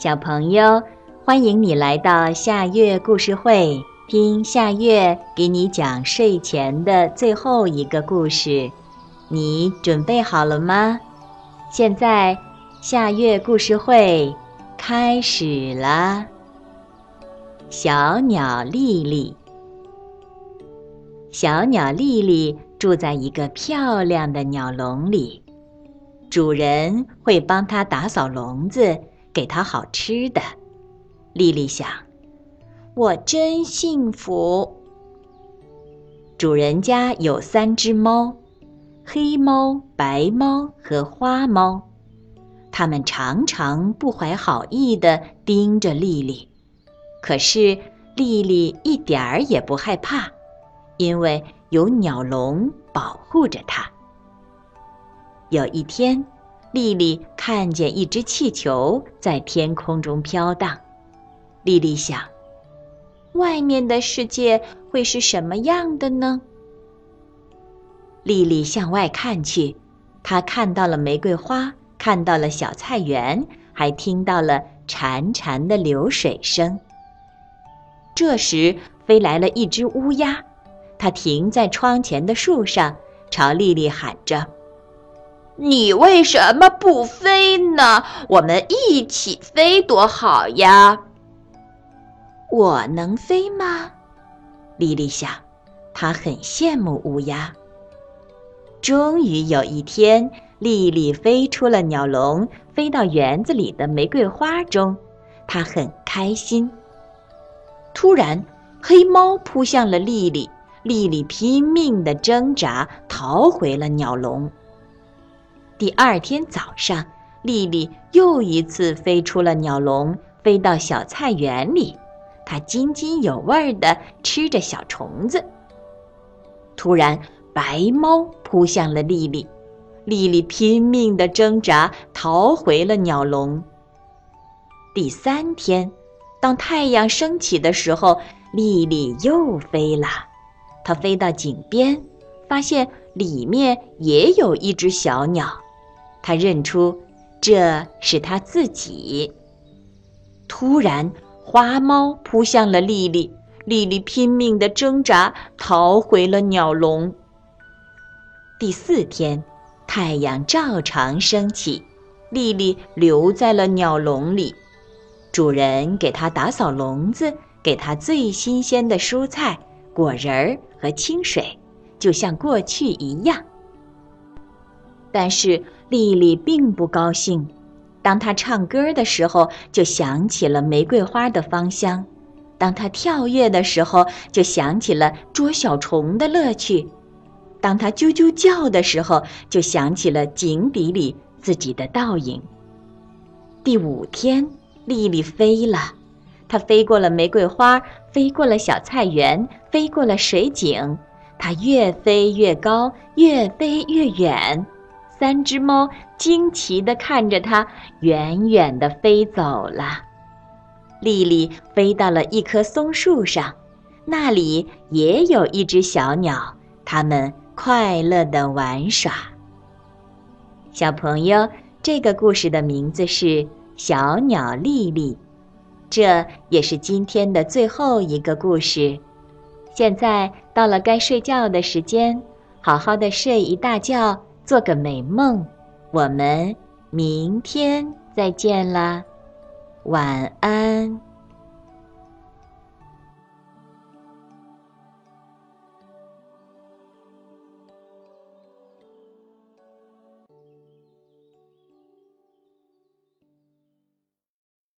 小朋友，欢迎你来到夏月故事会，听夏月给你讲睡前的最后一个故事。你准备好了吗？现在，夏月故事会开始了。小鸟丽丽，小鸟丽丽住在一个漂亮的鸟笼里，主人会帮它打扫笼子。给它好吃的，丽丽想，我真幸福。主人家有三只猫，黑猫、白猫和花猫，它们常常不怀好意地盯着丽丽，可是丽丽一点儿也不害怕，因为有鸟笼保护着它。有一天。丽丽看见一只气球在天空中飘荡，丽丽想：外面的世界会是什么样的呢？丽丽向外看去，她看到了玫瑰花，看到了小菜园，还听到了潺潺的流水声。这时，飞来了一只乌鸦，它停在窗前的树上，朝丽丽喊着。你为什么不飞呢？我们一起飞多好呀！我能飞吗？丽丽想，她很羡慕乌鸦。终于有一天，丽丽飞出了鸟笼，飞到园子里的玫瑰花中，她很开心。突然，黑猫扑向了丽丽，丽丽拼命的挣扎，逃回了鸟笼。第二天早上，丽丽又一次飞出了鸟笼，飞到小菜园里。她津津有味地吃着小虫子。突然，白猫扑向了丽丽，丽丽拼命地挣扎，逃回了鸟笼。第三天，当太阳升起的时候，丽丽又飞了。她飞到井边，发现里面也有一只小鸟。他认出这是他自己。突然，花猫扑向了丽丽，丽丽拼命的挣扎，逃回了鸟笼。第四天，太阳照常升起，丽丽留在了鸟笼里。主人给她打扫笼子，给她最新鲜的蔬菜、果仁儿和清水，就像过去一样。但是丽丽并不高兴。当她唱歌的时候，就想起了玫瑰花的芳香；当她跳跃的时候，就想起了捉小虫的乐趣；当她啾啾叫的时候，就想起了井底里自己的倒影。第五天，丽丽飞了，她飞过了玫瑰花，飞过了小菜园，飞过了水井，她越飞越高，越飞越远。三只猫惊奇地看着它，远远地飞走了。丽丽飞到了一棵松树上，那里也有一只小鸟，它们快乐地玩耍。小朋友，这个故事的名字是《小鸟丽丽》，这也是今天的最后一个故事。现在到了该睡觉的时间，好好的睡一大觉。做个美梦，我们明天再见啦，晚安。